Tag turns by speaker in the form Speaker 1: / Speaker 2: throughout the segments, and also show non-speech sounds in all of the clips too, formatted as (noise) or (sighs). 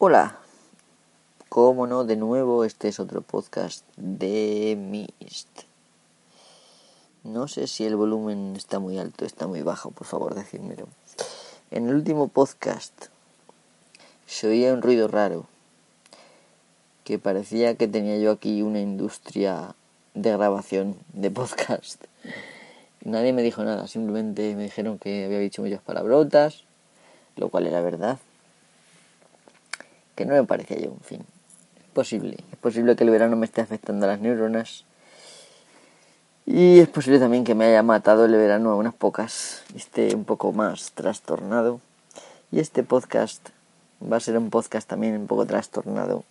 Speaker 1: Hola, cómo no, de nuevo este es otro podcast de Mist. No sé si el volumen está muy alto, está muy bajo, por favor decídmelo. En el último podcast se oía un ruido raro, que parecía que tenía yo aquí una industria de grabación de podcast. Nadie me dijo nada, simplemente me dijeron que había dicho muchas palabrotas, lo cual era verdad que no me parecía yo un fin. Es posible, es posible que el verano me esté afectando a las neuronas. Y es posible también que me haya matado el verano a unas pocas, esté un poco más trastornado. Y este podcast va a ser un podcast también un poco trastornado,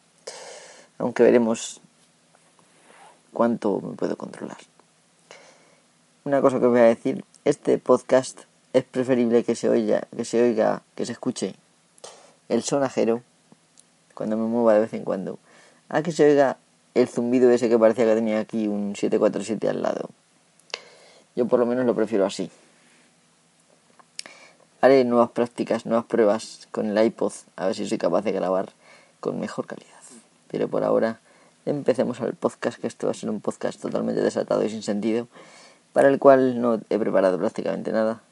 Speaker 1: aunque veremos cuánto me puedo controlar. Una cosa que os voy a decir, este podcast es preferible que se oiga, que se oiga, que se escuche el sonajero cuando me mueva de vez en cuando, a que se oiga el zumbido ese que parecía que tenía aquí un 747 al lado. Yo por lo menos lo prefiero así. Haré nuevas prácticas, nuevas pruebas con el iPod, a ver si soy capaz de grabar con mejor calidad. Pero por ahora empecemos al podcast, que esto va a ser un podcast totalmente desatado y sin sentido, para el cual no he preparado prácticamente nada,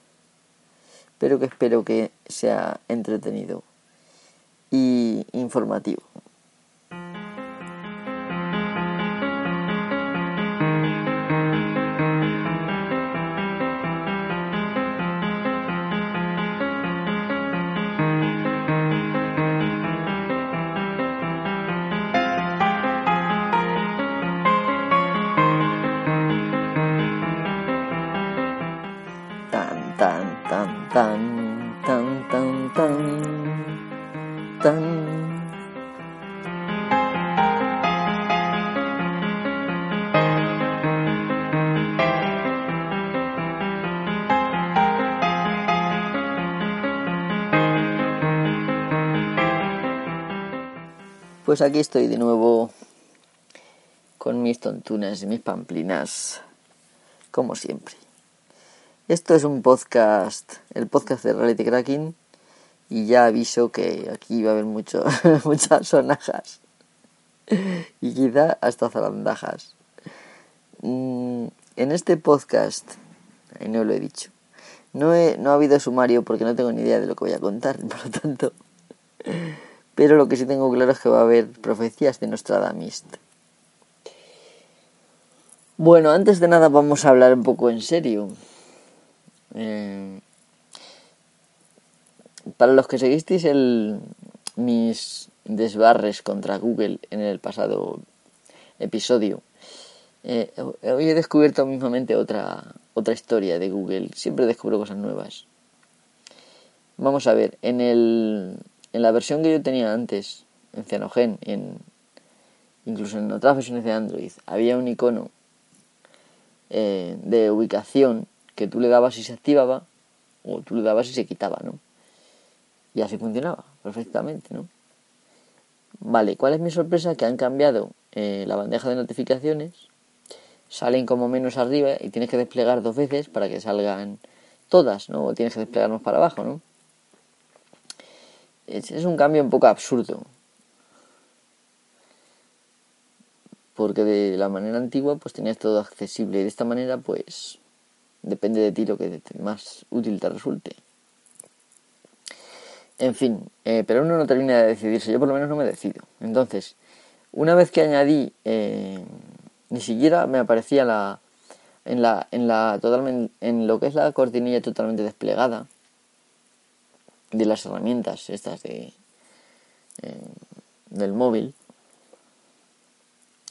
Speaker 1: pero que espero que sea entretenido y informativo. Pues aquí estoy de nuevo con mis tontunas y mis pamplinas, como siempre. Esto es un podcast, el podcast de Reality Cracking, y ya aviso que aquí va a haber mucho, (laughs) muchas sonajas y quizá hasta zarandajas. Mm, en este podcast, ahí no lo he dicho, no, he, no ha habido sumario porque no tengo ni idea de lo que voy a contar, (laughs) por lo tanto. Pero lo que sí tengo claro es que va a haber profecías de Nostradamus. Bueno, antes de nada vamos a hablar un poco en serio. Eh, para los que seguisteis el, mis desbarres contra Google en el pasado episodio, eh, hoy he descubierto mismamente otra, otra historia de Google. Siempre descubro cosas nuevas. Vamos a ver, en, el, en la versión que yo tenía antes, en Cyanogen, en, incluso en otras versiones de Android, había un icono eh, de ubicación que tú le dabas y se activaba, o tú le dabas y se quitaba, ¿no? Y así funcionaba perfectamente, ¿no? Vale, ¿cuál es mi sorpresa? Que han cambiado eh, la bandeja de notificaciones, salen como menos arriba y tienes que desplegar dos veces para que salgan todas, ¿no? O tienes que desplegarnos para abajo, ¿no? Es, es un cambio un poco absurdo. Porque de la manera antigua pues tenías todo accesible y de esta manera pues depende de ti lo que más útil te resulte. En fin, eh, pero uno no termina de decidirse, yo por lo menos no me decido. Entonces, una vez que añadí, eh, ni siquiera me aparecía la, en la, en la totalmente, en lo que es la cortinilla totalmente desplegada de las herramientas estas de eh, del móvil,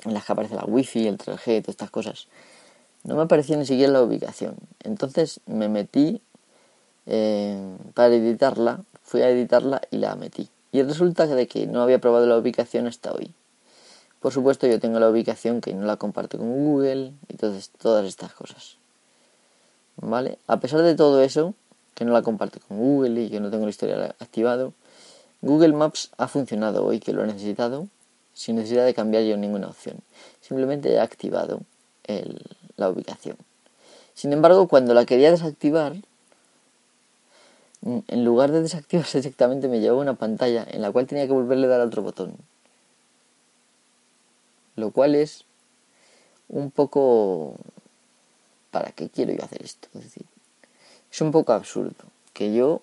Speaker 1: en las que aparece la wifi, el 3G, todas estas cosas no me aparecía ni siquiera la ubicación. Entonces me metí eh, para editarla, fui a editarla y la metí. Y resulta de que no había probado la ubicación hasta hoy. Por supuesto yo tengo la ubicación que no la comparto con Google y todas estas cosas. ¿Vale? A pesar de todo eso, que no la comparto con Google y que no tengo el historial activado, Google Maps ha funcionado hoy que lo he necesitado sin necesidad de cambiar yo ninguna opción. Simplemente he activado la ubicación. Sin embargo, cuando la quería desactivar, en lugar de desactivarse (laughs) directamente me llevaba una pantalla en la cual tenía que volverle a dar otro botón. Lo cual es un poco... ¿Para qué quiero yo hacer esto? Es decir, es un poco absurdo que yo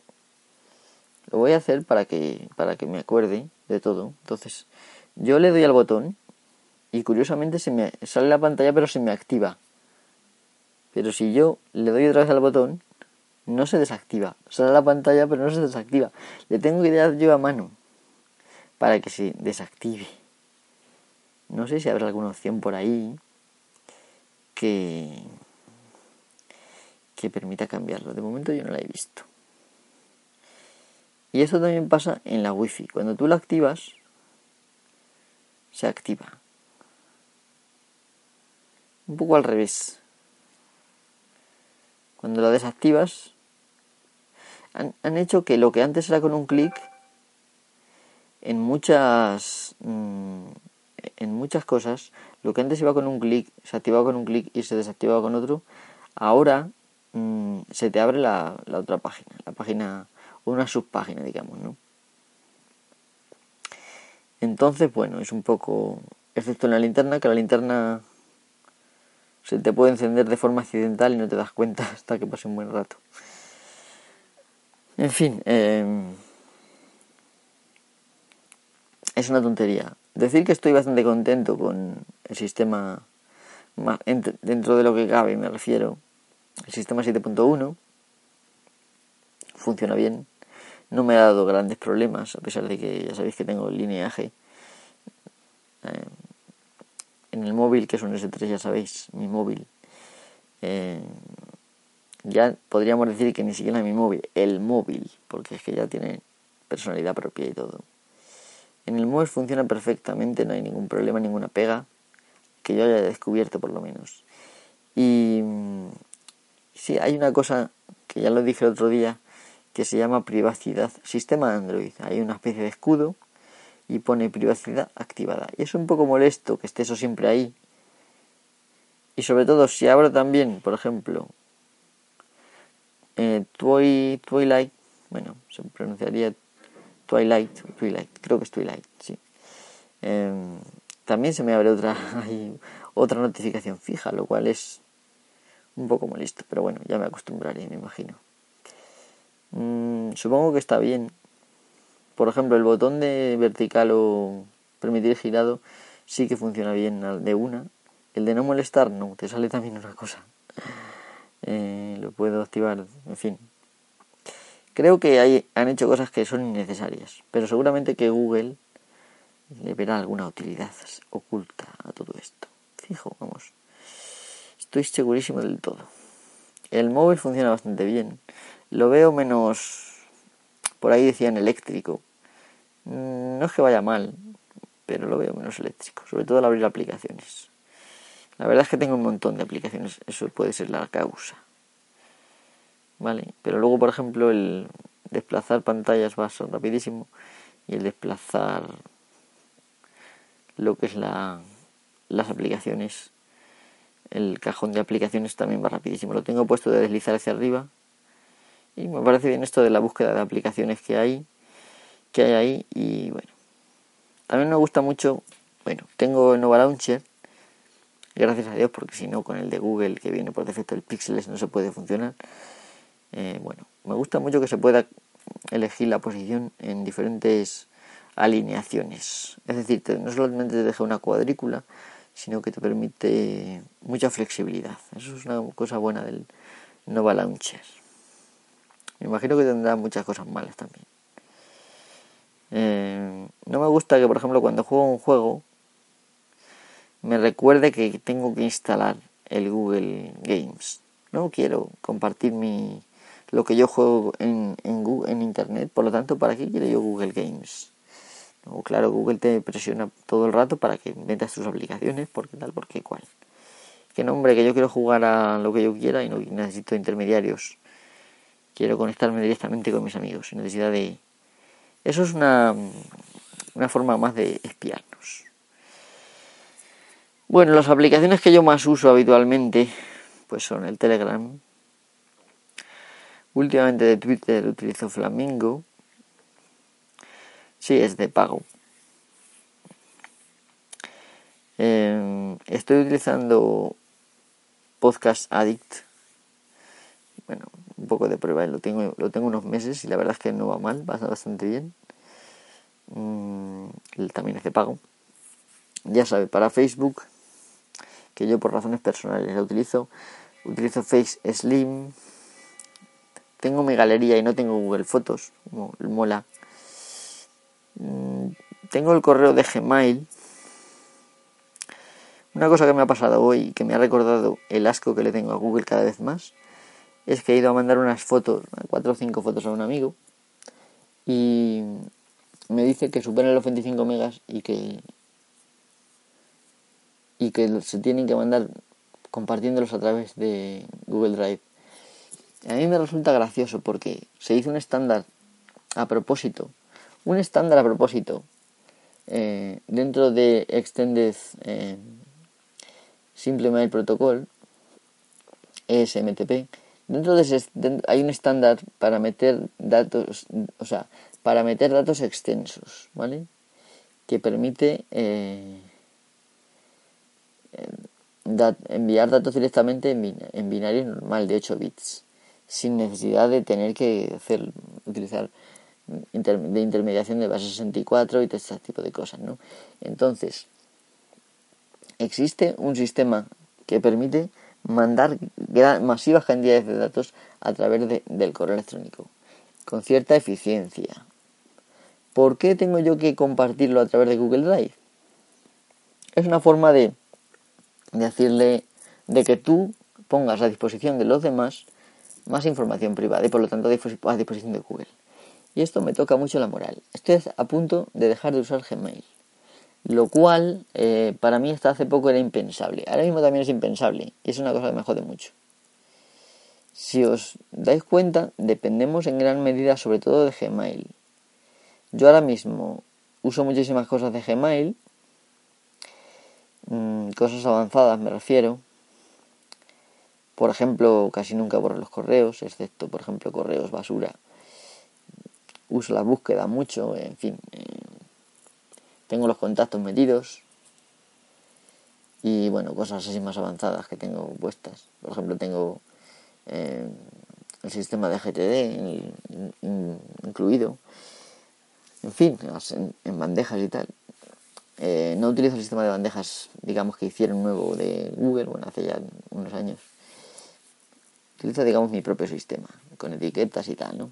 Speaker 1: lo voy a hacer para que, para que me acuerde de todo. Entonces, yo le doy al botón y curiosamente se me sale la pantalla pero se me activa. Pero si yo le doy otra vez al botón, no se desactiva. Sale la pantalla pero no se desactiva. Le tengo que dar yo a mano para que se desactive. No sé si habrá alguna opción por ahí que, que permita cambiarlo. De momento yo no la he visto. Y eso también pasa en la wifi. Cuando tú la activas, se activa. Un poco al revés. Cuando la desactivas, han, han hecho que lo que antes era con un clic, en muchas mm, en muchas cosas, lo que antes iba con un clic, se activaba con un clic y se desactivaba con otro, ahora mm, se te abre la, la otra página, la página una subpágina, digamos, ¿no? Entonces, bueno, es un poco, excepto en la linterna, que la linterna se te puede encender de forma accidental y no te das cuenta (laughs) hasta que pase un buen rato. En fin, em, es una tontería. Decir que estoy bastante contento con el sistema, dentro de lo que cabe me refiero, el sistema 7.1, funciona bien, no me ha dado grandes problemas, a pesar de que ya sabéis que tengo el lineaje. Eh, en el móvil, que es un S3, ya sabéis, mi móvil. Eh, ya podríamos decir que ni siquiera mi móvil, el móvil, porque es que ya tiene personalidad propia y todo. En el móvil funciona perfectamente, no hay ningún problema, ninguna pega, que yo haya descubierto por lo menos. Y sí, hay una cosa que ya lo dije el otro día, que se llama privacidad sistema Android. Hay una especie de escudo y pone privacidad activada. Y es un poco molesto que esté eso siempre ahí. Y sobre todo si abro también, por ejemplo, eh, Twilight, bueno, se pronunciaría Twilight, Twilight, creo que es Twilight, sí. Em, también se me abre otra, (laughs) otra notificación fija, lo cual es un poco molesto, pero bueno, ya me acostumbraré, me imagino. Mm, supongo que está bien. Por ejemplo, el botón de vertical o permitir girado sí que funciona bien de una. El de no molestar no, te sale también una cosa. Eh, lo puedo activar, en fin. Creo que hay, han hecho cosas que son innecesarias, pero seguramente que Google le verá alguna utilidad oculta a todo esto. Fijo, vamos. Estoy segurísimo del todo. El móvil funciona bastante bien. Lo veo menos, por ahí decían eléctrico. Mm, no es que vaya mal, pero lo veo menos eléctrico, sobre todo al abrir aplicaciones. La verdad es que tengo un montón de aplicaciones, eso puede ser la causa. ¿Vale? Pero luego, por ejemplo, el desplazar pantallas va a rapidísimo y el desplazar lo que es la, las aplicaciones, el cajón de aplicaciones también va rapidísimo. Lo tengo puesto de deslizar hacia arriba y me parece bien esto de la búsqueda de aplicaciones que hay, que hay ahí. Y bueno, también me gusta mucho, bueno, tengo Nova Launcher, gracias a Dios, porque si no con el de Google que viene por defecto el Pixels no se puede funcionar. Eh, bueno, me gusta mucho que se pueda elegir la posición en diferentes alineaciones. Es decir, no solamente te deja una cuadrícula, sino que te permite mucha flexibilidad. Eso es una cosa buena del Nova Launcher. Me imagino que tendrá muchas cosas malas también. Eh, no me gusta que, por ejemplo, cuando juego un juego, me recuerde que tengo que instalar el Google Games. No quiero compartir mi lo que yo juego en, en, en Internet, por lo tanto, ¿para qué quiero yo Google Games? No, claro, Google te presiona todo el rato para que metas tus aplicaciones, porque tal, porque cual. Que no, que yo quiero jugar a lo que yo quiera y no necesito intermediarios quiero conectarme directamente con mis amigos sin necesidad de... Eso es una, una forma más de espiarnos. Bueno, las aplicaciones que yo más uso habitualmente pues son el Telegram, Últimamente de Twitter utilizo Flamingo. Sí, es de pago. Em, estoy utilizando Podcast Addict. Bueno, un poco de prueba, lo tengo, lo tengo unos meses y la verdad es que no va mal, va bastante bien. Mm, también es de pago. Ya sabe, para Facebook, que yo por razones personales lo utilizo, utilizo Face Slim. Tengo mi galería y no tengo Google Fotos, como mola. Mm, tengo el correo de Gmail. Una cosa que me ha pasado hoy, que me ha recordado el asco que le tengo a Google cada vez más, es que he ido a mandar unas fotos, cuatro o cinco fotos a un amigo, y me dice que superan los 25 megas y que y que se tienen que mandar compartiéndolos a través de Google Drive. A mí me resulta gracioso porque se hizo un estándar a propósito, un estándar a propósito eh, dentro de Extended eh, Simple Mail Protocol, SMTP. Dentro de ese hay un estándar para meter datos, o sea, para meter datos extensos, ¿vale? Que permite eh, enviar datos directamente en, binario normal de 8 bits, sin necesidad de tener que hacer, utilizar de intermediación de base 64 y todo este tipo de cosas, ¿no? Entonces, existe un sistema que permite mandar masivas cantidades de datos a través del correo electrónico, con cierta eficiencia. ¿Por qué tengo yo que compartirlo a través de Google Drive? Es una forma de decirle de que tú pongas a disposición de los demás más información privada y por lo tanto a disposición de Google. Y esto me toca mucho la moral. Estoy a punto de dejar de usar Gmail. Lo cual eh, para mí hasta hace poco era impensable. Ahora mismo también es impensable. Y es una cosa que me jode mucho. Si os dais cuenta, dependemos en gran medida sobre todo de Gmail. Yo ahora mismo uso muchísimas cosas de Gmail, mm, cosas avanzadas me refiero. Por ejemplo, casi nunca borro los correos, excepto, por ejemplo, correos basura. Uso la búsqueda mucho, en fin. Eh, tengo los contactos metidos. Y bueno, cosas así más avanzadas que tengo puestas. Por ejemplo, tengo eh, el sistema de GTD incluido en fin, en, bandejas y tal. Eh, no utilizo el sistema de bandejas, digamos, que hicieron nuevo de Google, bueno, hace ya unos años. Utilizo, digamos, mi propio sistema, con etiquetas y tal, ¿no?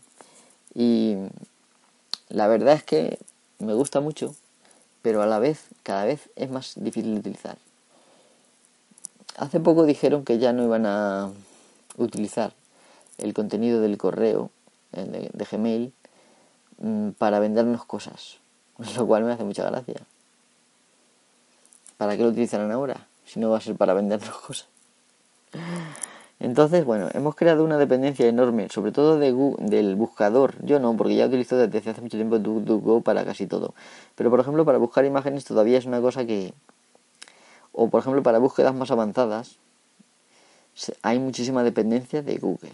Speaker 1: Y la verdad es que me gusta mucho, pero a la vez, cada vez es más difícil de utilizar. Hace poco dijeron que ya no iban a utilizar el contenido del correo de Gmail Mm, para vendernos cosas, (laughs) lo cual me hace mucha gracia. ¿Para qué lo utilizarán ahora? Si no va a ser para vendernos (laughs) cosas. Entonces, bueno, hemos creado una dependencia enorme, sobre todo de del buscador. Yo no, porque ya utilizo desde hace mucho tiempo DuckDuckGo para casi todo. Pero, por ejemplo, para buscar imágenes todavía es una cosa que... O, por ejemplo, para búsquedas más avanzadas, hay muchísima dependencia de Google.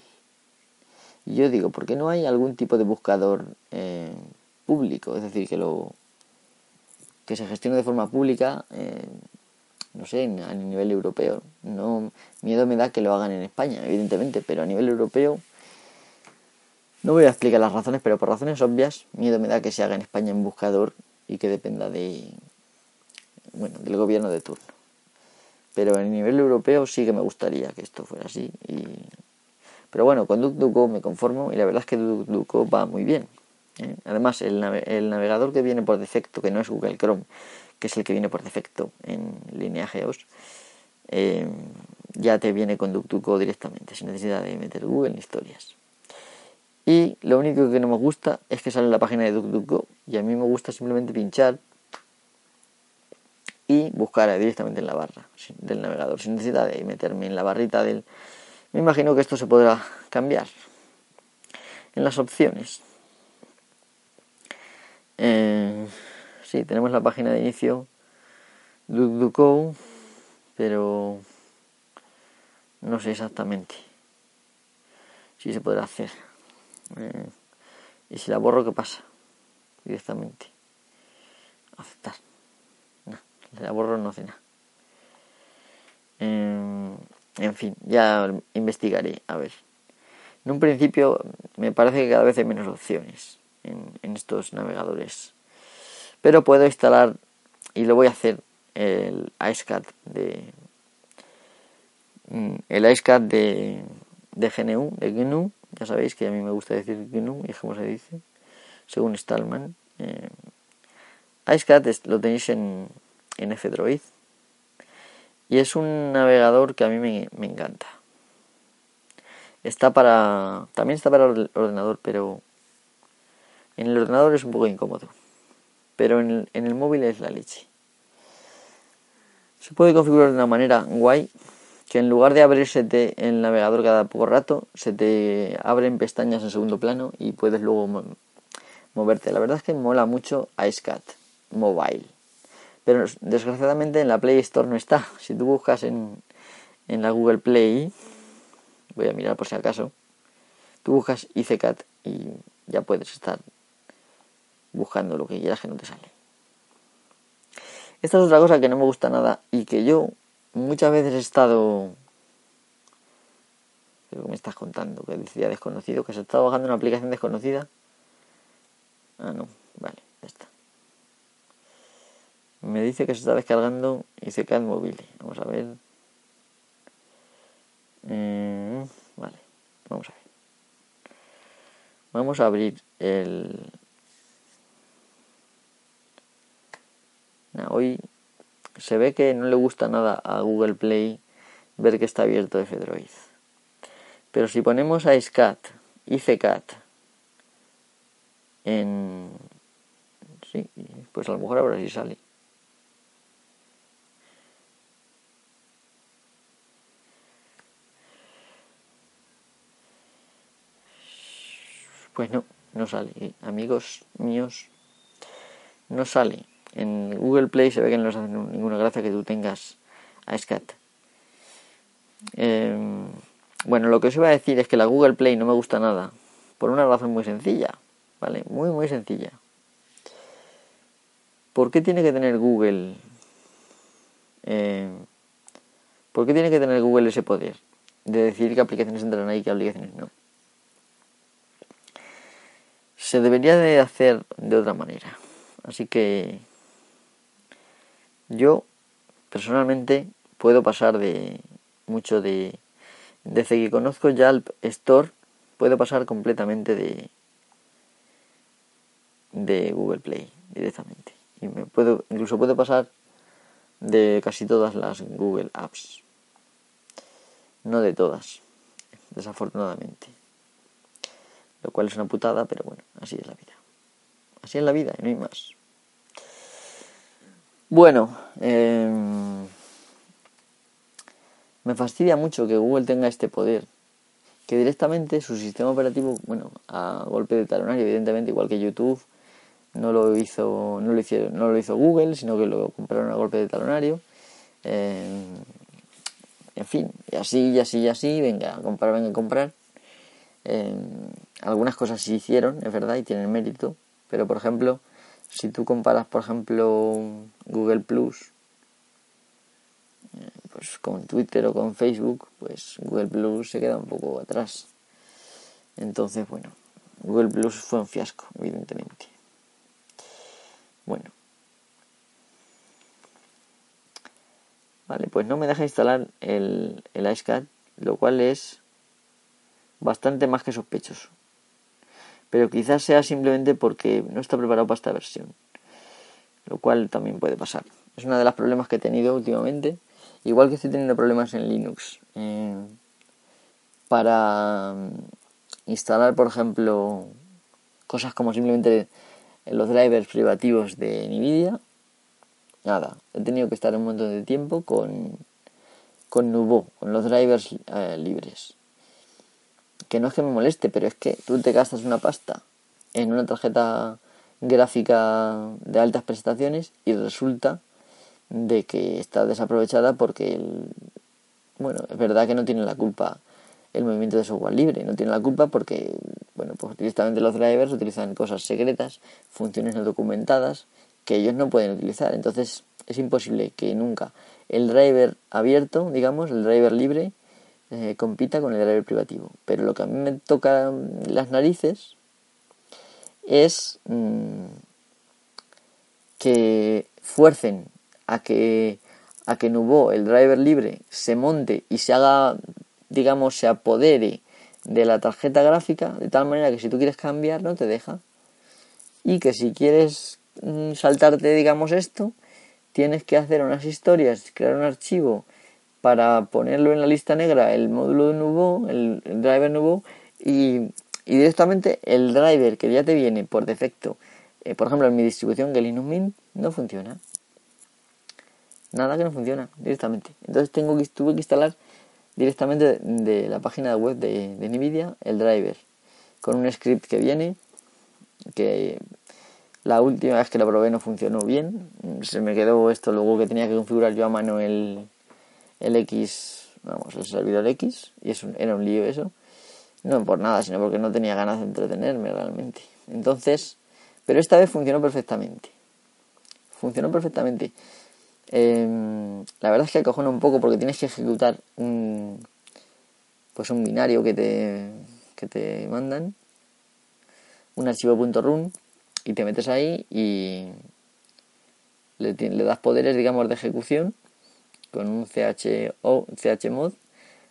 Speaker 1: Y yo digo, ¿por qué no hay algún tipo de buscador eh, público? Es decir, que lo que se gestione de forma pública, eh, no sé, a nivel europeo. No miedo me da que lo hagan en España, evidentemente, pero a nivel europeo no voy a explicar las razones, pero por razones obvias, miedo me da que se haga en España en buscador y que dependa de bueno, del gobierno de turno. Pero a nivel europeo sí que me gustaría que esto fuera así y pero bueno, con DuckDuckGo me conformo y la verdad es que DuckDuckGo va muy bien. ¿eh? Además, el, navegador que viene por defecto, que no es Google Chrome, que es el que viene por defecto en línea Geos, eh, ya te viene con DuckDuckGo directamente, sin necesidad de meter Google en historias. Y lo único que no me gusta es que sale la página de DuckDuckGo y a mí me gusta simplemente pinchar y buscar directamente en la barra del navegador, sin necesidad de meterme en la barrita del me imagino que esto se podrá cambiar en las opciones. Eh, tenemos la página de inicio DuckDuckGo, pero no sé exactamente si se podrá hacer. Eh, y si la borro, ¿qué pasa? Directamente. Aceptar. Si la borro no hace nada. Eh, en fin, ya investigaré, a ver. En un principio me parece que cada vez hay menos opciones en estos navegadores. Pero puedo instalar, y lo voy a hacer, el iSCAT de... Mm, el iSCAT de, de GNU, de GNU, ya sabéis que a mí me gusta decir GNU, y es como se dice, según Stallman. Eh, lo tenéis en, en F-Droid y es un navegador que a mí me, me encanta. Está para. También está para el ordenador, pero. En el ordenador es un poco incómodo. Pero en el, móvil es la leche. Se puede configurar de una manera guay. Que en lugar de abrirse el navegador cada poco rato, se te abren pestañas en segundo plano y puedes luego moverte. La verdad es que mola mucho iSCAT Mobile. Pero desgraciadamente en la Play Store no está. Si tú buscas en, en la Google Play, voy a mirar por si acaso, tú buscas ICCAT y ya puedes estar buscando lo que quieras que no te sale. Esta es otra cosa que no me gusta nada y que yo muchas veces he estado... ¿Qué me estás contando? Que decía desconocido, que se está bajando una aplicación desconocida. Ah, no, vale, ya está. Me dice que se está descargando ICCAT móvil. Vamos a ver. Mm, vale, vamos a ver. Vamos a abrir el... hoy se ve que no le gusta nada a Google Play ver que está abierto F-Droid. Pero si ponemos a SCAT, ICCAT, en... Sí, pues a lo mejor ahora sí sale. Pues no, no sale. Eh, amigos míos, no sale. En Google Play se ve que no les hace ninguna gracia que tú tengas a SCAT. Em, bueno, lo que os iba a decir es que la Google Play no me gusta nada. Por una razón muy sencilla. ¿Vale? Muy, muy sencilla. ¿Por qué tiene que tener Google... Eh, ¿Por qué tiene que tener Google ese poder? De decir qué aplicaciones entran ahí y qué aplicaciones no se debería de hacer de otra manera. Así que yo personalmente puedo pasar de mucho de desde que conozco Yelp Store puedo pasar completamente de de Google Play directamente y me puedo incluso puedo pasar de casi todas las Google Apps no de todas desafortunadamente lo cual es una putada, pero bueno, así es la vida. Así es la vida y no hay más. Bueno, em, me fastidia mucho que Google tenga este poder, que directamente su sistema operativo, bueno, a golpe de talonario, evidentemente, igual que YouTube, no lo hizo, no lo hicieron, no lo hizo Google, sino que lo compraron a golpe de talonario. Em, en fin, y así, y así, y así, venga, a comprar, venga comprar. Em, algunas cosas sí hicieron, es verdad, y tienen mérito, pero por ejemplo, si tú comparas, por ejemplo, Google Plus eh, pues con Twitter o con Facebook, pues Google Plus se queda un poco atrás. Entonces, bueno, Google Plus fue un fiasco, evidentemente. Bueno. Vale, pues no me deja instalar el, el iSCAT, lo cual es bastante más que sospechoso pero quizás sea simplemente porque no está preparado para esta versión, lo cual también puede pasar. Es uno de los problemas que he tenido últimamente, igual que estoy teniendo problemas en Linux. Eh, para mm, instalar, por ejemplo, cosas como simplemente los drivers privativos de NVIDIA, nada, he tenido que estar un montón de tiempo con, con Nuvo, con los drivers eh, libres que no es que me moleste, pero es que tú te gastas una pasta en una tarjeta gráfica de altas prestaciones y resulta de que está desaprovechada porque, bueno, es verdad que no tiene la culpa el movimiento de software libre, no tiene la culpa porque, bueno, pues directamente los drivers utilizan cosas secretas, funciones no documentadas que ellos no pueden utilizar. Entonces es imposible que nunca el driver abierto, digamos, el driver libre, eh, compita con el driver privativo. Pero lo que a mí me toca las narices es mm, que fuercen a que a que Nubo, el driver libre, se monte y se haga, digamos, se apodere de la tarjeta gráfica, de tal manera que si tú quieres cambiar no te deja. Y que si quieres mm, saltarte, digamos, esto, tienes que hacer unas historias, crear un archivo para ponerlo en la lista negra, el módulo Nubo, el, driver Nubo, y, directamente el driver que ya te viene por defecto, eh, por ejemplo en mi distribución Linux Mint, no funciona nada que no funciona directamente. Entonces tengo que, tuve que instalar directamente de la página web de, de NVIDIA el driver con un script que viene que la última vez que lo probé no funcionó bien. Se me quedó esto luego que tenía que configurar yo a mano el, el X, vamos, el servidor X, y es era un lío eso. No por nada, sino porque no tenía ganas de entretenerme realmente. Entonces, pero esta vez funcionó perfectamente. Funcionó perfectamente. Em, la verdad es que acojona un poco porque tienes que ejecutar un, pues un binario que te, que te mandan, un archivo .run y te metes ahí y le, le das poderes, digamos, de ejecución con un o chmod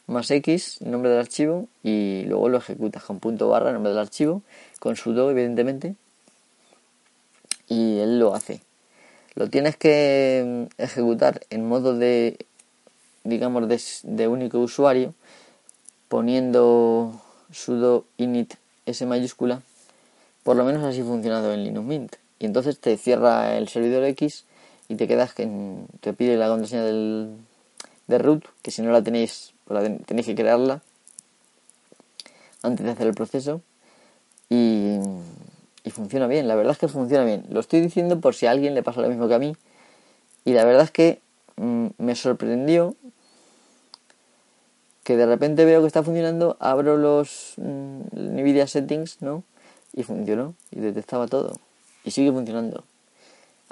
Speaker 1: más x, nombre del archivo, y luego lo ejecutas con punto barra, nombre del archivo, con sudo, evidentemente, y él lo hace. Lo tienes que mm, ejecutar en modo de, digamos, de, único usuario, poniendo sudo init s mayúscula. Por lo menos así funcionado en Linux Mint. Y entonces te cierra el servidor X y te quedas que te pide la contraseña del, de root, que si no la tenéis, tenéis que crearla antes de hacer el proceso. Y y funciona bien, la verdad es que funciona bien. Lo estoy diciendo por si a alguien le pasa lo mismo que a mí. Y la verdad es que mm, me sorprendió que de repente veo que está funcionando, abro los mm, Nvidia settings, ¿no? Y funcionó, y detectaba todo. Y sigue funcionando.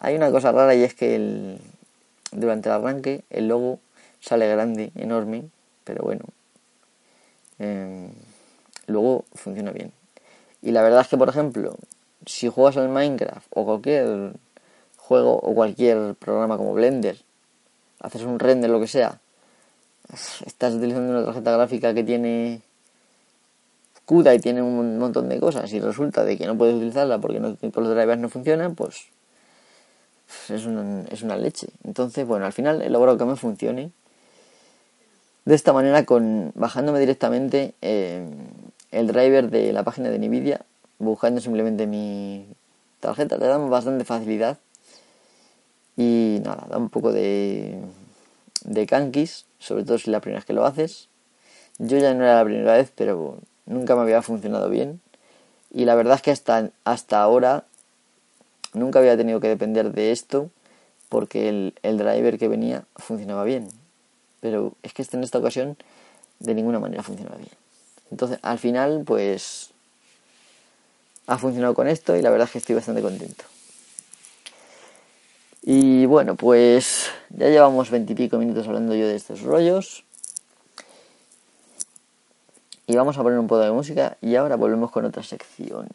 Speaker 1: Hay una cosa rara y es que el, durante el arranque el logo sale grande, enorme, pero bueno. Em, luego funciona bien. Y la verdad es que, por ejemplo, si juegas al Minecraft o cualquier juego o cualquier programa como Blender, haces un render, lo que sea, estás utilizando una tarjeta gráfica que tiene CUDA y tiene un montón de cosas y resulta de que no puedes utilizarla porque no, los drivers no funcionan, pues es una, es una leche. Entonces, bueno, al final he logrado que me funcione de esta manera con bajándome directamente eh, el driver de la página de Nvidia buscando simplemente mi tarjeta, te da bastante facilidad. Y nada, da un poco de, de canquis, sobre todo si la primera vez que lo haces. Yo ya no era la primera vez, pero nunca me había funcionado bien. Y la verdad es que hasta, hasta ahora nunca había tenido que depender de esto porque el, el driver que venía funcionaba bien. Pero es que este en esta ocasión de ninguna manera funcionaba bien. Entonces, al final, pues ha funcionado con esto y la verdad es que estoy bastante contento. Y bueno, pues ya llevamos veintipico minutos hablando yo de estos rollos. Y vamos a poner un poco de música y ahora volvemos con otra sección.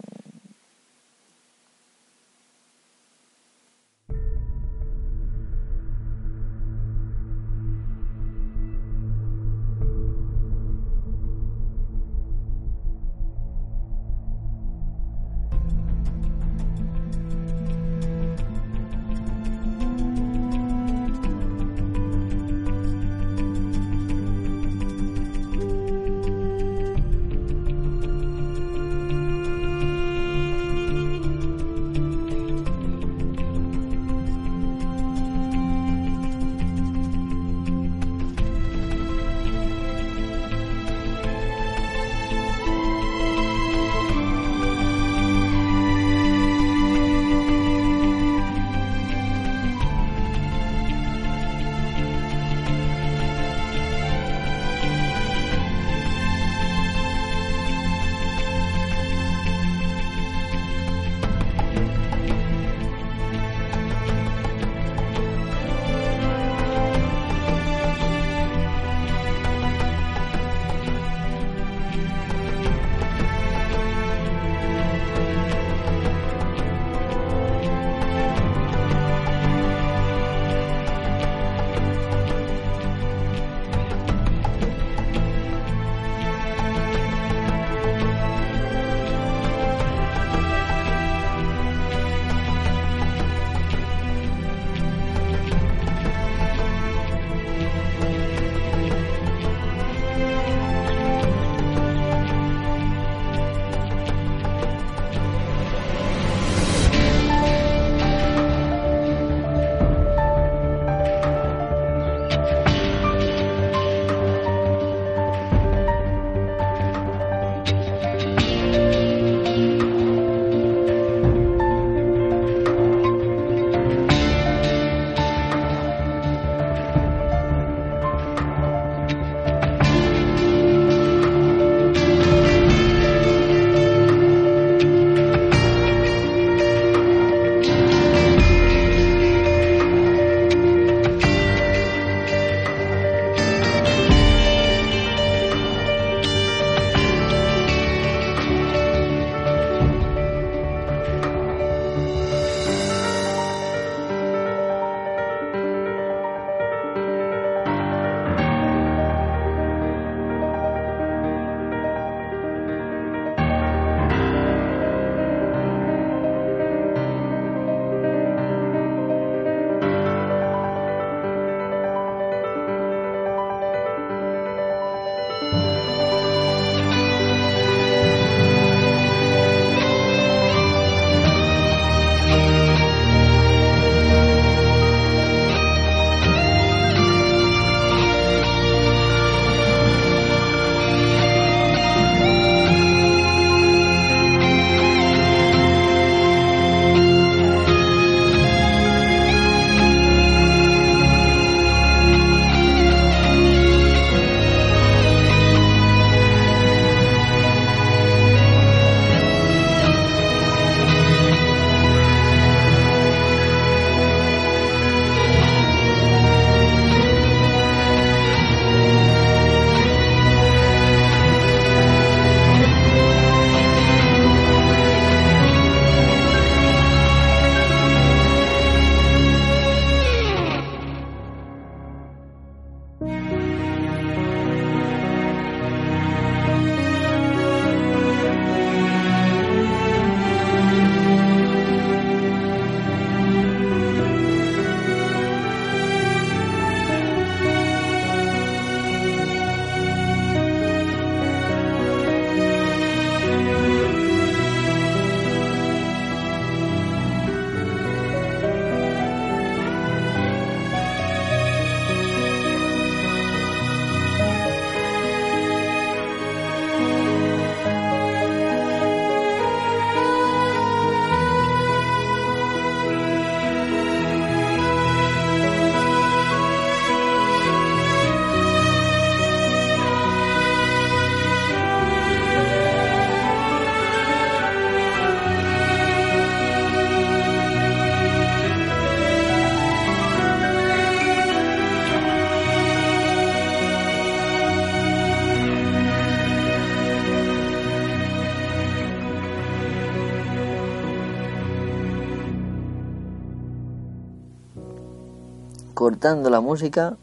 Speaker 1: Cortando la música,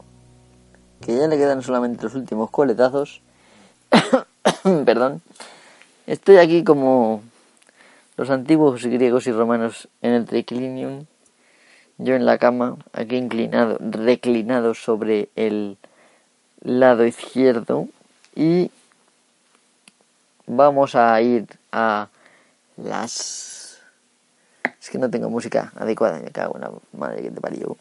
Speaker 1: que ya le quedan solamente los últimos coletazos. (coughs) Perdón. Estoy aquí como los antiguos griegos y romanos en el triclinium. Yo en la cama, aquí inclinado, reclinado sobre el lado izquierdo. Y vamos a ir a las... Es que no tengo música adecuada, me cago en la madre que te parió.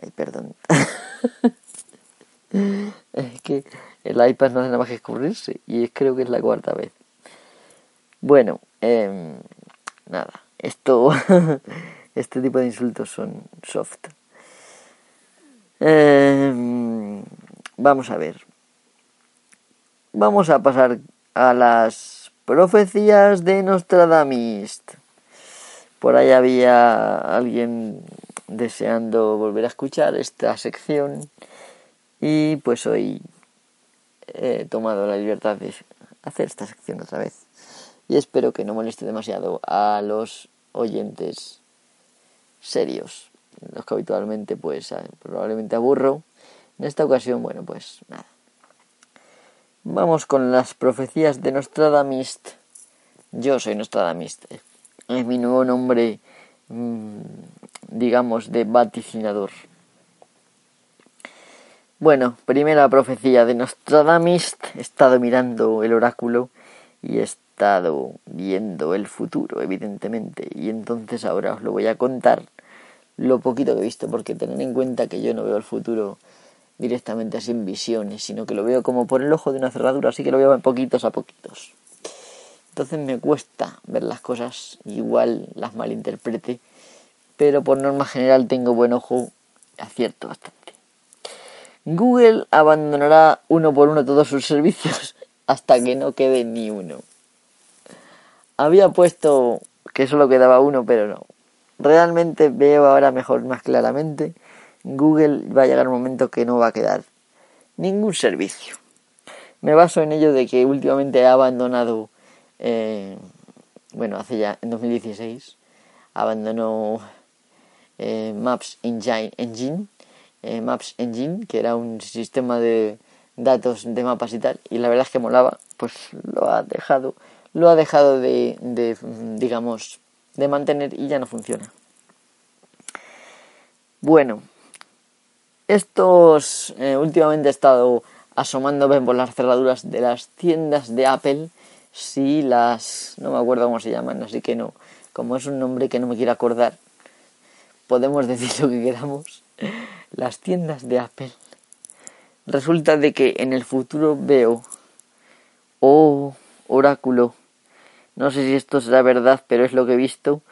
Speaker 1: Ay, perdón. (laughs) es que el iPad no hace nada más que escurrirse y creo que es la cuarta vez. Bueno, eh, nada, esto, (laughs) este tipo de insultos son soft. Eh, vamos a ver. Vamos a pasar a las profecías de Nostradamus. Por ahí había alguien deseando volver a escuchar esta sección y pues hoy he tomado la libertad de hacer esta sección otra vez y espero que no moleste demasiado a los oyentes serios, los que habitualmente pues probablemente aburro. En esta ocasión, bueno, pues nada. Vamos con las profecías de Nostradamus. Yo soy Nostradamus. Es mi nuevo nombre, mm, digamos, de vaticinador. Bueno, primera profecía de Nostradamus. He estado mirando el oráculo y he estado viendo el futuro, evidentemente. Y entonces ahora os lo voy a contar lo poquito que he visto, porque tened en cuenta que yo no veo el futuro directamente así en visiones, sino que lo veo como por el ojo de una cerradura, así que lo veo poquitos a poquitos. Entonces me cuesta ver las cosas, igual las malinterprete, pero por norma general tengo buen ojo, acierto bastante. Google abandonará uno por uno todos sus servicios (laughs) hasta que no quede ni uno. Había puesto que solo quedaba uno, pero no. Realmente veo ahora mejor, más claramente Google va a llegar un momento que no va a quedar ningún servicio. Me baso en ello de que últimamente ha abandonado, eh, bueno, hace ya en 2016, abandonó eh, Maps Engine, Engine eh, Maps Engine, que era un sistema de datos de mapas y tal, y la verdad es que molaba, pues lo ha dejado, lo ha dejado de, digamos, de mantener y ya no funciona. Bueno, estos eh, últimamente he estado asomándome por las cerraduras de las tiendas de Apple. Sí, las... no me acuerdo cómo se llaman, así que no. Como es un nombre que no me quiero acordar, podemos decir lo que queramos. Las tiendas de Apple. Resulta de que en el futuro veo... Oh, oráculo. No sé si esto será verdad, pero es lo que he visto.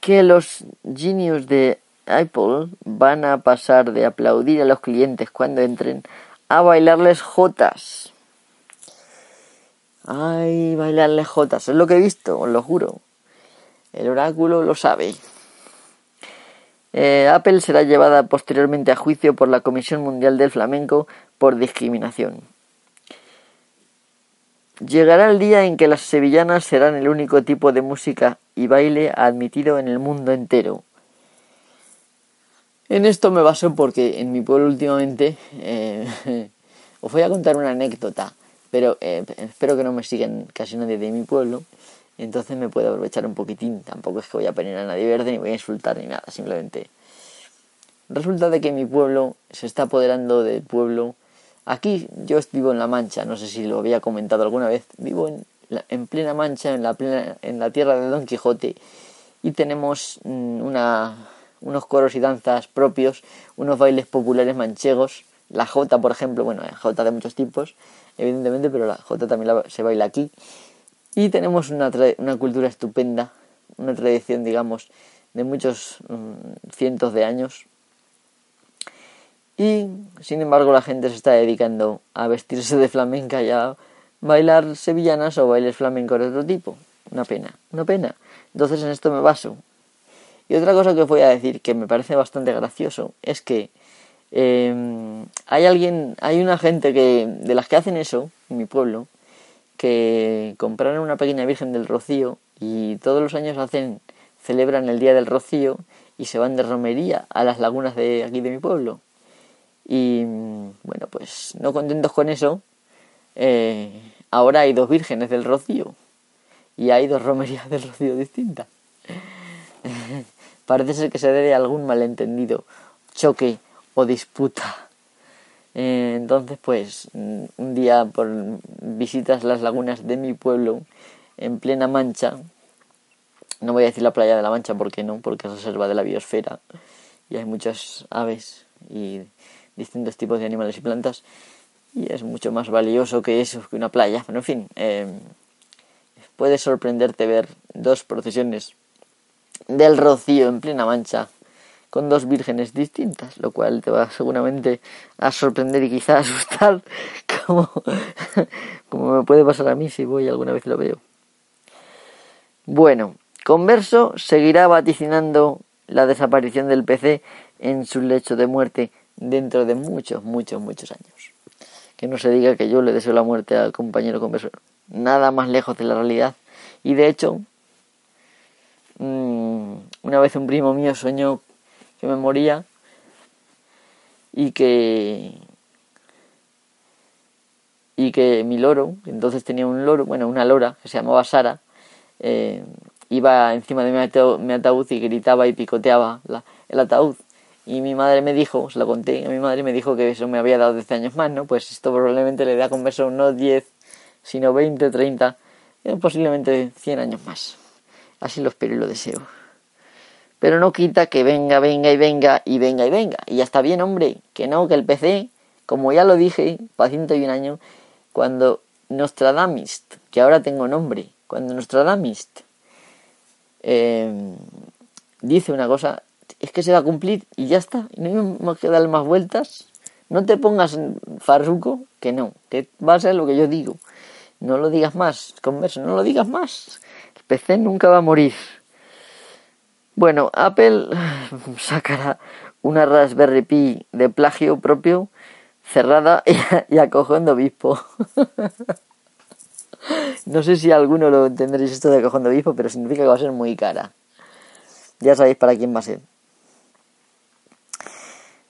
Speaker 1: Que los genios de Apple van a pasar de aplaudir a los clientes cuando entren a bailarles jotas. Ay, bailarles jotas, es lo que he visto, os lo juro. El oráculo lo sabe. Eh, Apple será llevada posteriormente a juicio por la Comisión Mundial del Flamenco por discriminación. Llegará el día en que las sevillanas serán el único tipo de música y baile admitido en el mundo entero. En esto me baso porque en mi pueblo últimamente eh, (laughs) os voy a contar una anécdota, pero eh, espero que no me sigan casi nadie de mi pueblo, entonces me puedo aprovechar un poquitín. Tampoco es que voy a poner a nadie verde ni voy a insultar ni nada, simplemente resulta de que mi pueblo se está apoderando del pueblo. Aquí yo vivo en La Mancha, no sé si lo había comentado alguna vez, vivo en, en plena Mancha, en la, plena, en la tierra de Don Quijote, y tenemos mm, una unos coros y danzas propios, unos bailes populares manchegos, la jota, por ejemplo, bueno, jota de muchos tipos, evidentemente, pero la jota también se baila aquí. Y tenemos una, una cultura estupenda, una tradición, digamos, de muchos mm, cientos de años. Y, sin embargo, la gente se está dedicando a vestirse de flamenca y a bailar sevillanas o bailes flamencos de otro tipo. Una pena, una pena. Entonces en esto me baso. Y otra cosa que os voy a decir que me parece bastante gracioso es que em, hay alguien, hay una gente que de las que hacen eso en mi pueblo que compraron una pequeña Virgen del Rocío y todos los años hacen celebran el Día del Rocío y se van de romería a las lagunas de aquí de mi pueblo. Y bueno, pues no contentos con eso, eh, ahora hay dos vírgenes del Rocío y hay dos romerías del Rocío distintas. (laughs) Parece ser que se debe a algún malentendido, choque o disputa. Eh, entonces, pues, un día por visitas las lagunas de mi pueblo, en plena mancha, no voy a decir la playa de la Mancha porque no, porque es reserva de la biosfera y hay muchas aves y distintos tipos de animales y plantas y es mucho más valioso que eso, que una playa. Pero en fin, eh, puede sorprenderte ver dos procesiones del rocío en plena mancha con dos vírgenes distintas, lo cual te va seguramente a sorprender y quizás asustar, (laughs) como, como me puede pasar a mí si voy alguna vez lo veo. Bueno, Converso seguirá vaticinando la desaparición del PC en su lecho de muerte dentro de muchos, muchos, muchos años. Que no se diga que yo le deseo la muerte al compañero Converso. Nada más lejos de la realidad. Y de hecho, mm, una vez un primo mío soñó que me moría y que y que mi loro, entonces tenía un loro, bueno, una lora que se llamaba Sara, eh, iba encima de mi ataúd, y gritaba y picoteaba el ataúd. Y mi madre me dijo, se lo conté, a mi madre me dijo que eso me había dado 10 años más, ¿no? Pues esto probablemente le da converso no 10, sino 20, 30, eh, posiblemente 100 años más. Así lo espero y lo deseo. Pero no quita que venga, venga y venga y venga y venga. Y ya está bien, hombre, que no, que el PC, como ya lo dije, para 101 años, cuando Nostradamist, que ahora tengo nombre, cuando Nostradamist eh, dice una cosa, es que se va a cumplir y ya está, no hay que darle más vueltas. No te pongas farruco, que no, que va a ser lo que yo digo. No lo digas más, converso, no lo digas más. El PC nunca va a morir. Bueno, Apple (sighs) sacará una Raspberry Pi de plagio propio cerrada (laughs) y, acogiendo obispo. (laughs) No sé si alguno lo entenderéis esto de cajón de obispo, pero significa que va a ser muy cara. Ya sabéis para quién va a ser.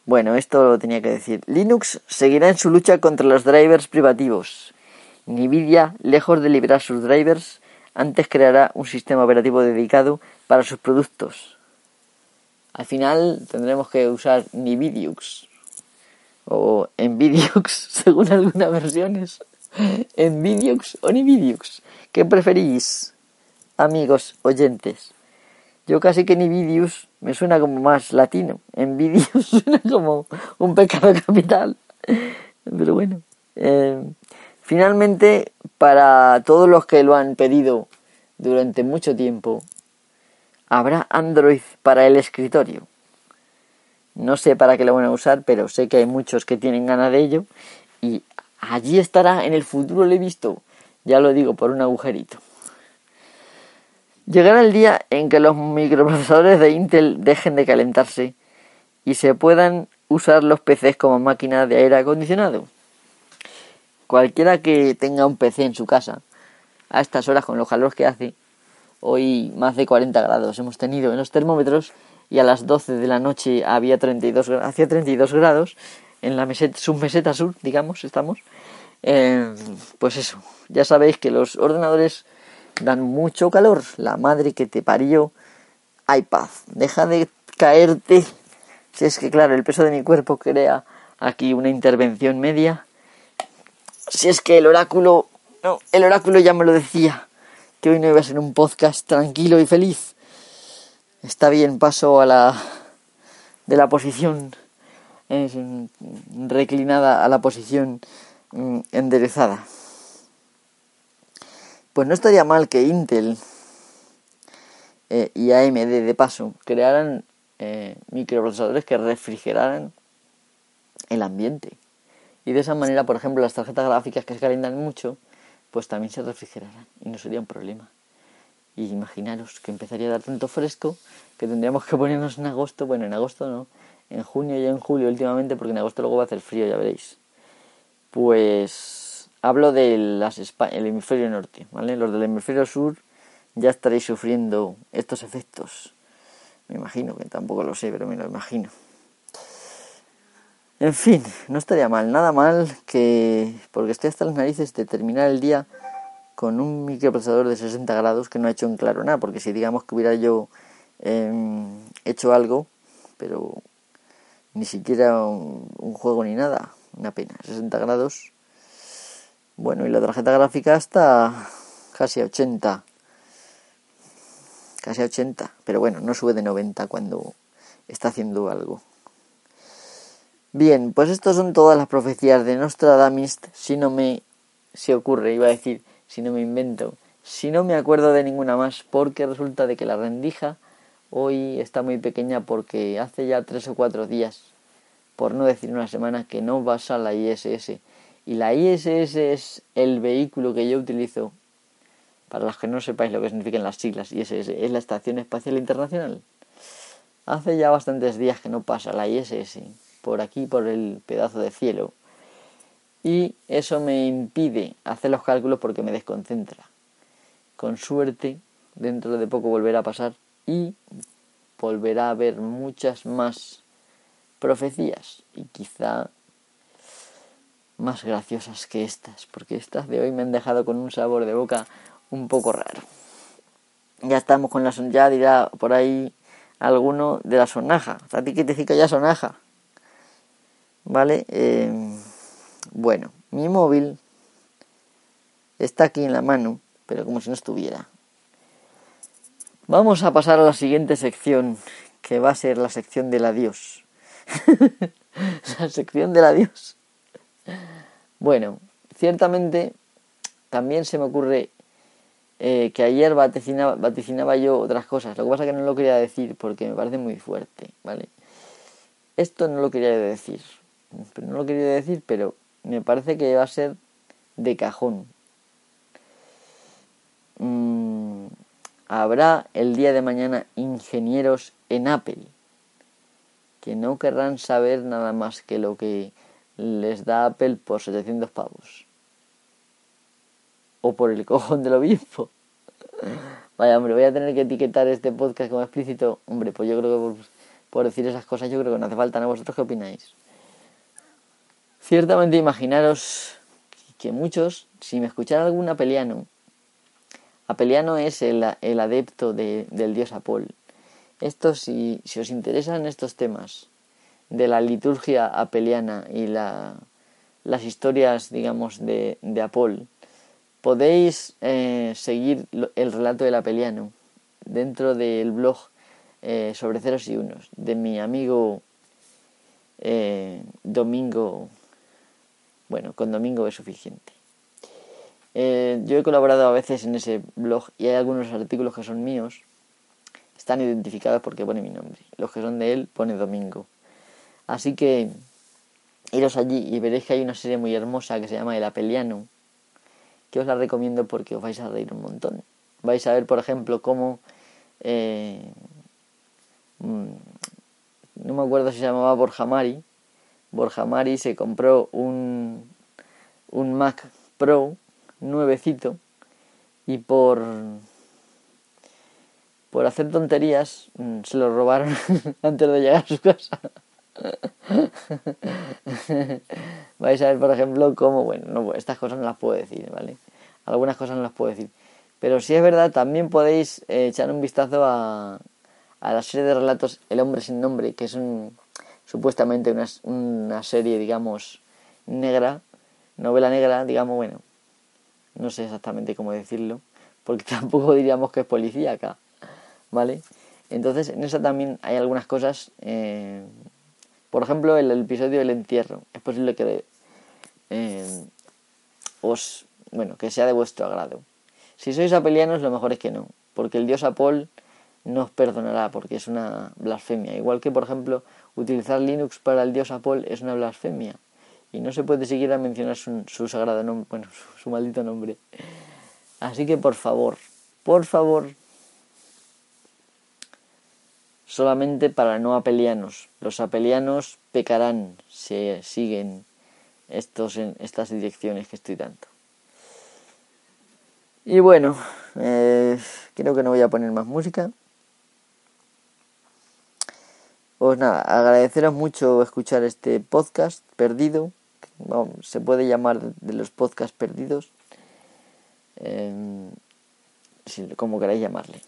Speaker 1: Bueno, esto lo tenía que decir. Linux seguirá en su lucha contra los drivers privativos. Nvidia, lejos de liberar sus drivers, antes creará un sistema operativo dedicado para sus productos. Al final tendremos que usar Nvidiux o Nvidiux (laughs) según algunas versiones. ¿Nvidiux o Nvidiux? ¿Qué preferís, amigos oyentes? Yo casi que Nvidiux me suena como más latino. Nvidiux (laughs) suena como un pecado capital. Pero bueno. Eh, finalmente, para todos los que lo han pedido durante mucho tiempo, habrá Android para el escritorio. No sé para qué lo van a usar, pero sé que hay muchos que tienen ganas de ello y Allí estará, en el futuro lo he visto, ya lo digo, por un agujerito. Llegará el día en que los microprocesadores de Intel dejen de calentarse y se puedan usar los PCs como máquina de aire acondicionado. Cualquiera que tenga un PC en su casa, a estas horas con los calores que hace, hoy más de 40 grados hemos tenido en los termómetros y a las 12 de la noche había 32, hacía 32 grados en la meseta, submeseta sur, digamos, estamos. Eh, pues eso, ya sabéis que los ordenadores dan mucho calor. La madre que te parió, paz. Deja de caerte. Si es que, claro, el peso de mi cuerpo crea aquí una intervención media. Si es que el oráculo, no, el oráculo ya me lo decía, que hoy no iba a ser un podcast tranquilo y feliz. Está bien, paso a la de la posición reclinada a la posición mm, enderezada. Pues no estaría mal que Intel eh, y AMD de paso crearan eh, microprocesadores que refrigeraran el ambiente. Y de esa manera, por ejemplo, las tarjetas gráficas que se calientan mucho, pues también se refrigerarán y no sería un problema. Y imaginaros que empezaría a dar tanto fresco que tendríamos que ponernos en agosto, bueno, en agosto no, en junio y en julio últimamente, porque en agosto luego va a hacer frío, ya veréis. Pues hablo del hemisferio norte, ¿vale? Los del hemisferio sur ya estaréis sufriendo estos efectos. Me imagino que tampoco lo sé, pero me lo imagino. En fin, no estaría mal, nada mal que, porque estoy hasta las narices de terminar el día con un microprocesador de 60 grados que no ha hecho en claro nada, porque si digamos que hubiera yo em, hecho algo, pero ni siquiera un, juego ni nada, una pena, 60 grados. Bueno, y la tarjeta gráfica está casi a 80, casi a 80, pero bueno, no sube de 90 cuando está haciendo algo. Bien, pues estas son todas las profecías de Nostradamus, si no me se ocurre, iba a decir, si no me invento, si no me acuerdo de ninguna más, porque resulta de que la rendija hoy está muy pequeña porque hace ya tres o cuatro días, por no decir una semana, que no vas a la ISS. Y la ISS es el vehículo que yo utilizo, para los que no sepáis lo que significan las siglas ISS, es la Estación Espacial Internacional. Hace ya bastantes días que no pasa la ISS por aquí, por el pedazo de cielo. Y eso me impide hacer los cálculos porque me desconcentra. Con suerte, dentro de poco volverá a pasar y volverá a haber muchas más profecías y quizá más graciosas que estas, porque estas de hoy me han dejado con un sabor de boca un poco raro. Ya estamos con la son, ya dirá por ahí alguno de la sonaja. ¿A ti te ya sonaja? ¿Vale? Em, bueno, mi móvil está aquí en la mano, pero como si no estuviera. Vamos a pasar a la siguiente sección, que va a ser la sección del adiós. (laughs) la sección del adiós. Bueno, ciertamente también se me ocurre eh, que ayer vaticinaba, vaticinaba yo otras cosas. Lo que pasa es que no lo quería decir porque me parece muy fuerte, ¿vale? Esto no lo quería decir no lo quería decir, pero me parece que va a ser de cajón. Mm, habrá el día de mañana ingenieros en Apple que no querrán saber nada más que lo que les da Apple por 700 pavos. O por el (laughs) cojón del obispo. Vaya, hombre, voy a tener que etiquetar este podcast como explícito. Hombre, pues yo creo que por, por decir esas cosas yo creo que no hace falta, ¿no? ¿Vosotros qué opináis? Ciertamente imaginaros que muchos, si me escuchara algún apeliano, apeliano es el, adepto del dios Apol. Esto, si, si, os interesan estos temas de la liturgia apeliana y la, las historias, digamos, de, de Apol, podéis eh, seguir el relato del apeliano dentro del blog eh, sobre ceros y unos de mi amigo eh, Domingo bueno, con Domingo es suficiente. Eh, yo he colaborado a veces en ese blog y hay algunos artículos que son míos. Están identificados porque pone mi nombre. Los que son de él pone Domingo. Así que iros allí y veréis que hay una serie muy hermosa que se llama El Apeliano, que os la recomiendo porque os vais a reír un montón. Vais a ver, por ejemplo, cómo... Eh, mm, no me acuerdo si se llamaba Borja Mari, Borja Mari se compró un, un Mac Pro nuevecito y por por hacer tonterías mm, se lo robaron (laughs) antes de llegar a su casa. (laughs) Vais a ver, por ejemplo, cómo, bueno, no, estas cosas no las puedo decir, ¿vale? Algunas cosas no las puedo decir. Pero si es verdad, también podéis eh, echar un vistazo a, a la serie de relatos El hombre sin nombre, que es un, supuestamente una, una serie, digamos, negra, novela negra, digamos, bueno, no sé exactamente cómo decirlo, porque (laughs) tampoco diríamos que es policía acá, ¿vale? Entonces, en esa también hay algunas cosas, eh, por ejemplo, el, episodio del entierro, es posible que eh, os, bueno, que sea de vuestro agrado. Si sois apelianos, lo mejor es que no, porque el dios Apol no os perdonará, porque es una blasfemia, igual que, por ejemplo, Utilizar Linux para el dios Apol es una blasfemia y no se puede seguir a mencionar su, sagrado nombre, bueno, su, maldito nombre. Así que por favor, por favor, solamente para no apelianos. Los apelianos pecarán si siguen estos, estas direcciones que estoy dando. Y bueno, eh, creo que no voy a poner más música. Pues nada, agradeceros mucho escuchar este podcast perdido. se puede llamar de los podcasts perdidos. Em, como queráis llamarle.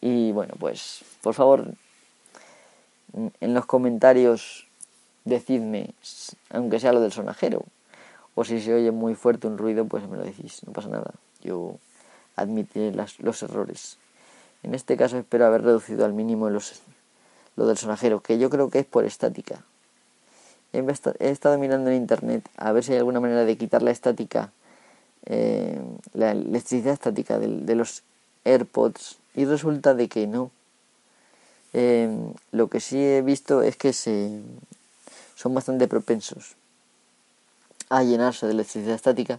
Speaker 1: Y bueno, pues por favor, en los comentarios decidme, aunque sea lo del sonajero, o si se oye muy fuerte un ruido, pues me lo decís, no pasa nada. Yo admitiré los errores. En este caso espero haber reducido al mínimo los, lo del sonajero, que yo creo que es por estática. He, estado mirando en internet a ver si hay alguna manera de quitar la estática, eh, la electricidad estática de, los AirPods y resulta de que no. Eh, lo que sí he visto es que se, son bastante propensos a llenarse de electricidad estática,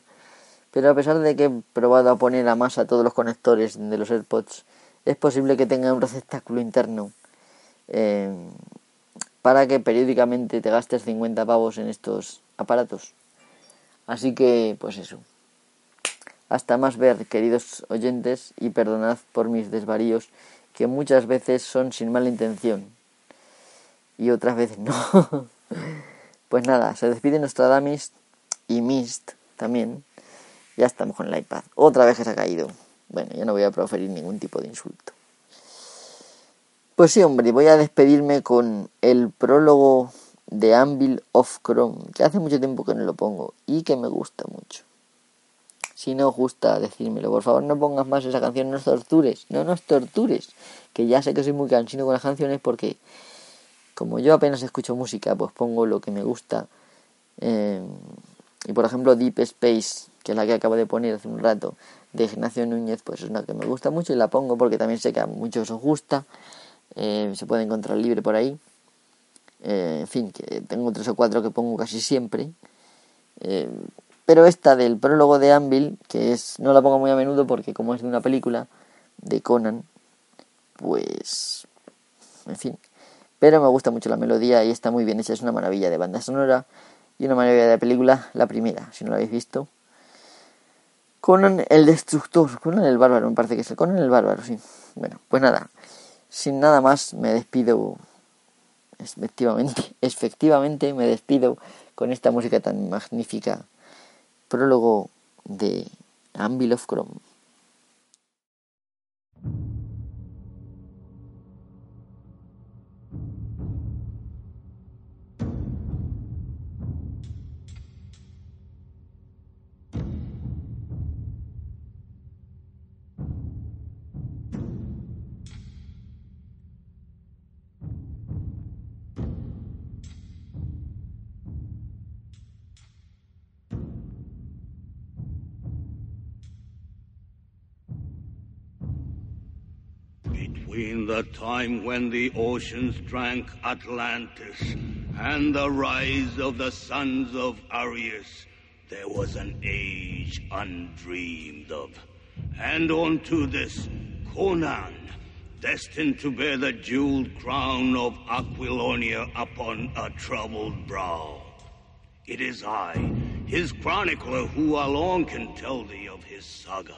Speaker 1: pero a pesar de que he probado a poner a masa todos los conectores de los AirPods, es posible que tenga un receptáculo interno eh, para que periódicamente te gastes 50 pavos en estos aparatos. Así que, pues eso. Hasta más ver, queridos oyentes, y perdonad por mis desvaríos, que muchas veces son sin mala intención. Y otras veces no. (laughs) pues nada, se despide nuestra Damis y Mist también. Ya estamos con el iPad. Otra vez que se ha caído. Bueno, ya no voy a proferir ningún tipo de insulto. Pues sí, hombre, voy a despedirme con el prólogo de Anvil of Chrome, que hace mucho tiempo que no lo pongo y que me gusta mucho. Si no os gusta, decírmelo. Por favor, no pongas más esa canción, no os tortures, no nos tortures. Que ya sé que soy muy cansino con las canciones porque, como yo apenas escucho música, pues pongo lo que me gusta. Eh, y por ejemplo, Deep Space, que es la que acabo de poner hace un rato, de Ignacio Núñez, pues es una que me gusta mucho y la pongo porque también sé que a muchos os gusta. Eh, se puede encontrar libre por ahí. Eh, en fin, que tengo tres o cuatro que pongo casi siempre. Eh, pero esta del prólogo de Anvil, que es no la pongo muy a menudo porque como es de una película de Conan, pues en fin. Pero me gusta mucho la melodía y está muy bien hecha, es una maravilla de banda sonora y una maravilla de película, la primera, si no la habéis visto. Conan el Destructor, Conan el Bárbaro, me parece que es Conan el Bárbaro, sí. Bueno, pues nada, sin nada más, me despido. Efectivamente, (laughs) efectivamente me despido con esta música tan magnífica. Prólogo de Anvil of Chrome.
Speaker 2: The time when the oceans drank Atlantis and the rise of the sons of Arius, there was an age undreamed of. And unto this, Conan, destined to bear the jeweled crown of Aquilonia upon a troubled brow. It is I, his chronicler, who alone can tell thee of his saga.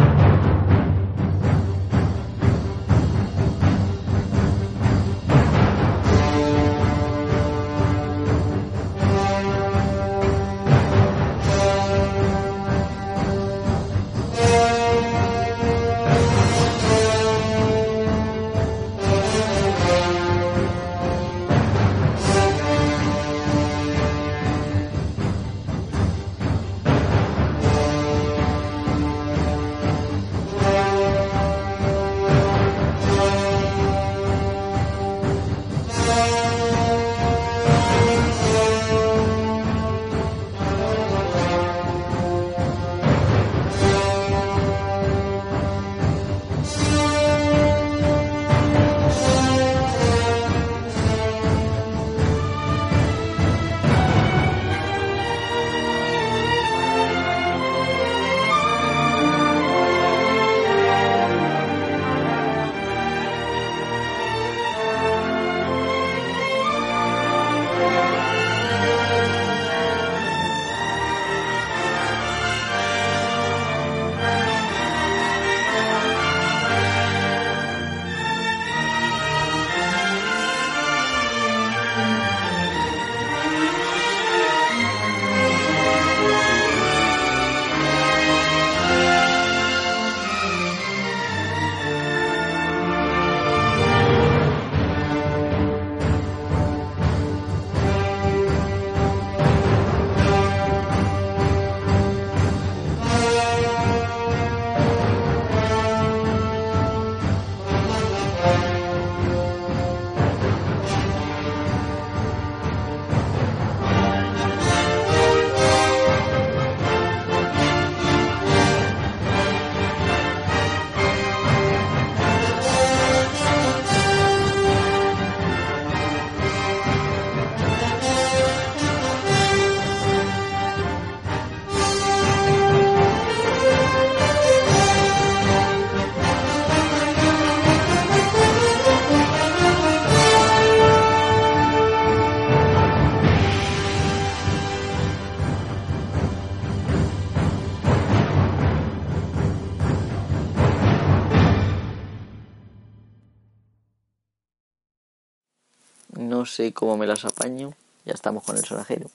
Speaker 1: Sé cómo me las apaño. Ya estamos con el sonajero.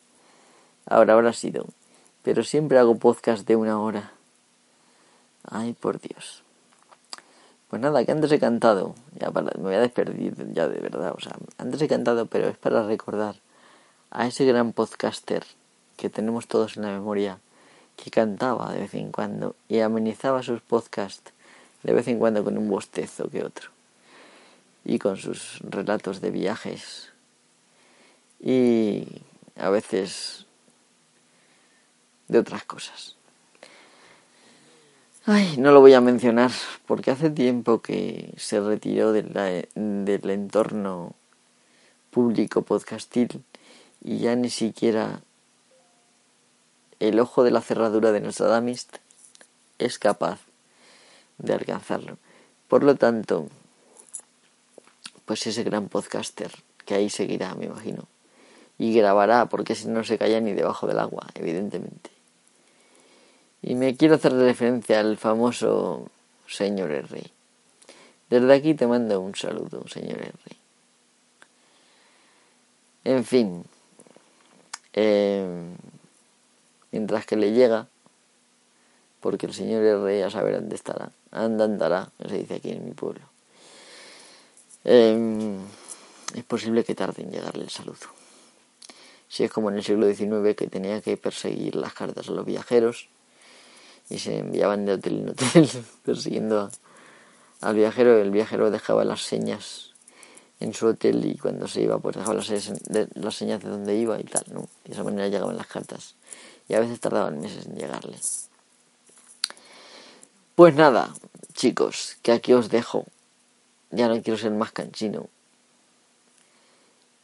Speaker 1: Ahora habrá sido. Pero siempre hago podcast de una hora. Ay, por Dios. Pues nada, que antes he cantado. Ya me voy a despedir ya de verdad. O sea, antes he cantado, pero es para recordar a ese gran podcaster que tenemos todos en la memoria, que cantaba de vez en cuando y amenizaba sus podcasts de vez en cuando con un bostezo que otro y con sus relatos de viajes y a veces de otras cosas. Ay, no lo voy a mencionar porque hace tiempo que se retiró del entorno público podcastil y ya ni siquiera el ojo de la cerradura de Damist es capaz de alcanzarlo. Por lo tanto, pues ese gran podcaster que ahí seguirá, me imagino. Y grabará, porque si no se calla ni debajo del agua, evidentemente. Y me quiero hacer referencia al famoso señor R. Desde aquí te mando un saludo, señor R. En fin, eh, mientras que le llega, porque el señor R ya sabe dónde estará, anda andará, se dice aquí en mi pueblo. Em, es posible que tarde en llegarle el saludo. Si es como en el siglo XIX que tenía que perseguir las cartas a los viajeros y se enviaban de hotel en hotel (laughs) persiguiendo al viajero, el viajero dejaba las señas en su hotel y cuando se iba pues dejaba las, las señas de donde iba y tal, ¿no? De esa manera llegaban las cartas y a veces tardaban meses en llegarle. Pues nada, chicos, que aquí os dejo. Ya no quiero ser más cansino.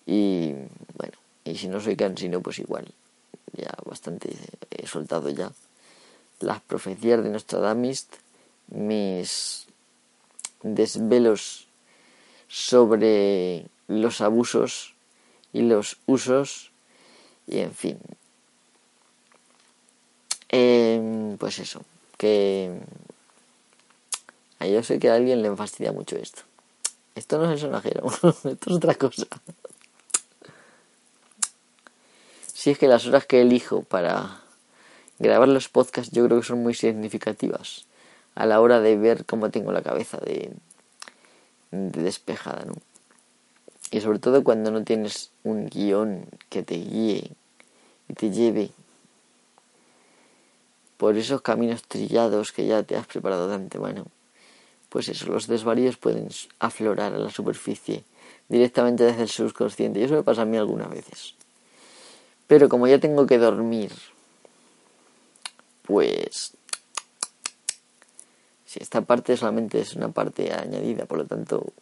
Speaker 1: Y bueno, y si no soy cansino, pues igual. Ya bastante he soltado ya las profecías de Nostradamus, mis desvelos sobre los abusos y los usos y en fin. Eh, pues eso que yo sé que a alguien le fastidia mucho esto. Esto no es el sonajero (laughs) esto es otra cosa si es que las horas que elijo para grabar los podcasts yo creo que son muy significativas a la hora de ver cómo tengo la cabeza de despejada, ¿no? Y sobre todo cuando no tienes un guion que te guíe y te lleve por esos caminos trillados que ya te has preparado de antemano. Pues eso, los desvaríos pueden aflorar a la superficie directamente desde el subconsciente. Y eso me pasa a mí algunas veces. Pero como ya tengo que dormir, pues si esta parte solamente es una parte añadida, por lo tanto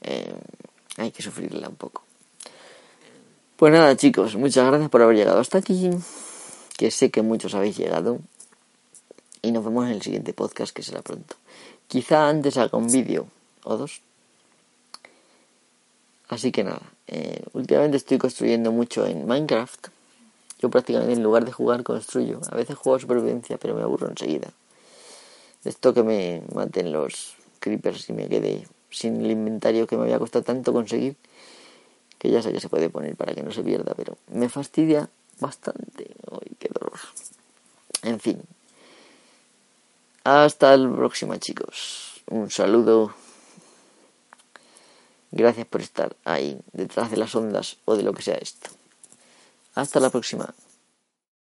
Speaker 1: eh, hay que sufrirla un poco. Pues nada chicos, muchas gracias por haber llegado hasta aquí, que sé que muchos habéis llegado y nos vemos en el siguiente podcast que será pronto. Quizá antes haga un vídeo o dos. Así que nada, eh, últimamente estoy construyendo mucho en Minecraft. Yo prácticamente en lugar de jugar construyo. A veces juego a supervivencia, pero me aburro enseguida. Esto que me maten los creepers y me quede sin el inventario que me había costado tanto conseguir, que ya sé que se puede poner para que no se pierda, pero me fastidia bastante. ¡Ay, qué dolor! En fin. Hasta la próxima, chicos. Un saludo. Gracias por estar ahí, detrás de las ondas o de lo que sea esto. Hasta la próxima.